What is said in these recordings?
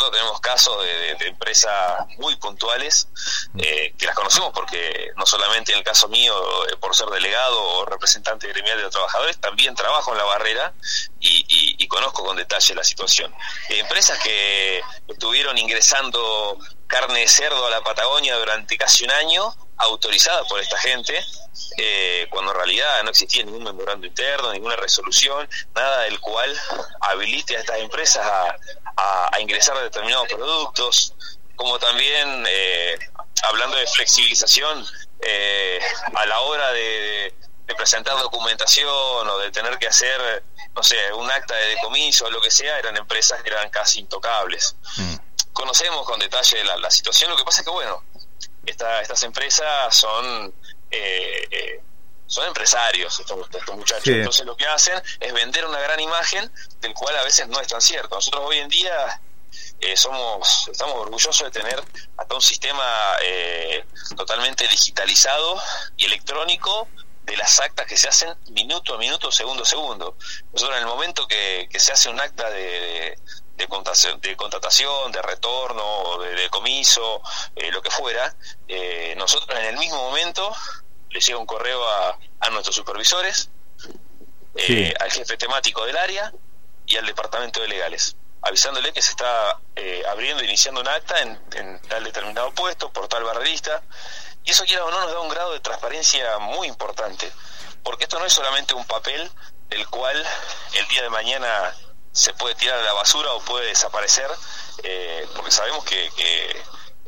nosotros tenemos casos de, empresas muy puntuales eh, que las conocemos porque no solamente en el caso mío, eh, por ser delegado o representante gremial de los trabajadores, también trabajo en la barrera y, conozco con detalle la situación. empresas que estuvieron ingresando carne de cerdo a la Patagonia durante casi un año, autorizadas por esta gente, eh, cuando en realidad no existía ningún memorando interno, ninguna resolución, nada del cual habilite a estas empresas a, ingresar a determinados productos, como también, eh, hablando de flexibilización, eh, a la hora de, presentar documentación o de tener que hacer, no sé, un acta de decomiso o lo que sea, eran empresas que eran casi intocables. Mm. Conocemos con detalle la, situación, lo que pasa es que, bueno, estas empresas son eh, eh, son empresarios estos, muchachos. Entonces lo que hacen es vender una gran imagen del cual a veces no es tan cierto. Nosotros hoy en día eh, somos estamos orgullosos de tener hasta un sistema eh, totalmente digitalizado y electrónico de las actas que se hacen minuto a minuto, segundo a segundo. Nosotros en el momento que, se hace un acta de, de, contratación, de, contratación, de retorno, de, de comiso, lo que fuera, nosotros en el mismo momento le llega un correo a, a nuestros supervisores, eh, al jefe temático del área y al departamento de legales, avisándole que se está eh, abriendo, iniciando un acta en, tal determinado puesto, por tal barrerista, y eso quiera o no nos da un grado de transparencia muy importante, porque esto no es solamente un papel del cual el día de mañana se puede tirar a la basura o puede desaparecer, eh, porque sabemos que, que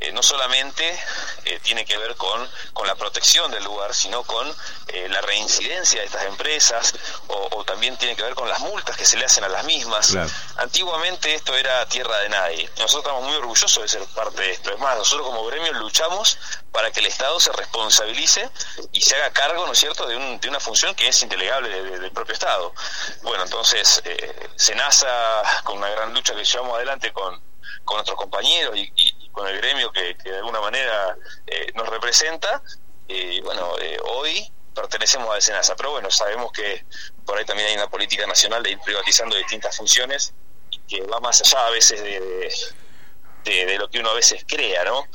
eh, no solamente eh, tiene que ver con, con, la protección del lugar, sino con eh, la reincidencia de estas empresas o, también tiene que ver con las multas que se le hacen a las mismas. Antiguamente esto era tierra de nadie. Nosotros estamos muy orgullosos de ser parte de esto. Es más, nosotros como gremio luchamos para que el Estado se responsabilice y se haga cargo, ¿no es cierto?, de, un, de una función que es indelegable del propio Estado. Bueno, entonces, eh, SENASA, con una gran lucha que llevamos adelante con, con nuestros compañeros y, con el gremio que, de alguna manera eh, nos representa. Y bueno, eh, hoy pertenecemos a Senasa, pero bueno, sabemos que por ahí también hay una política nacional de ir privatizando distintas funciones que va más allá a veces de, lo que uno a veces crea, ¿no?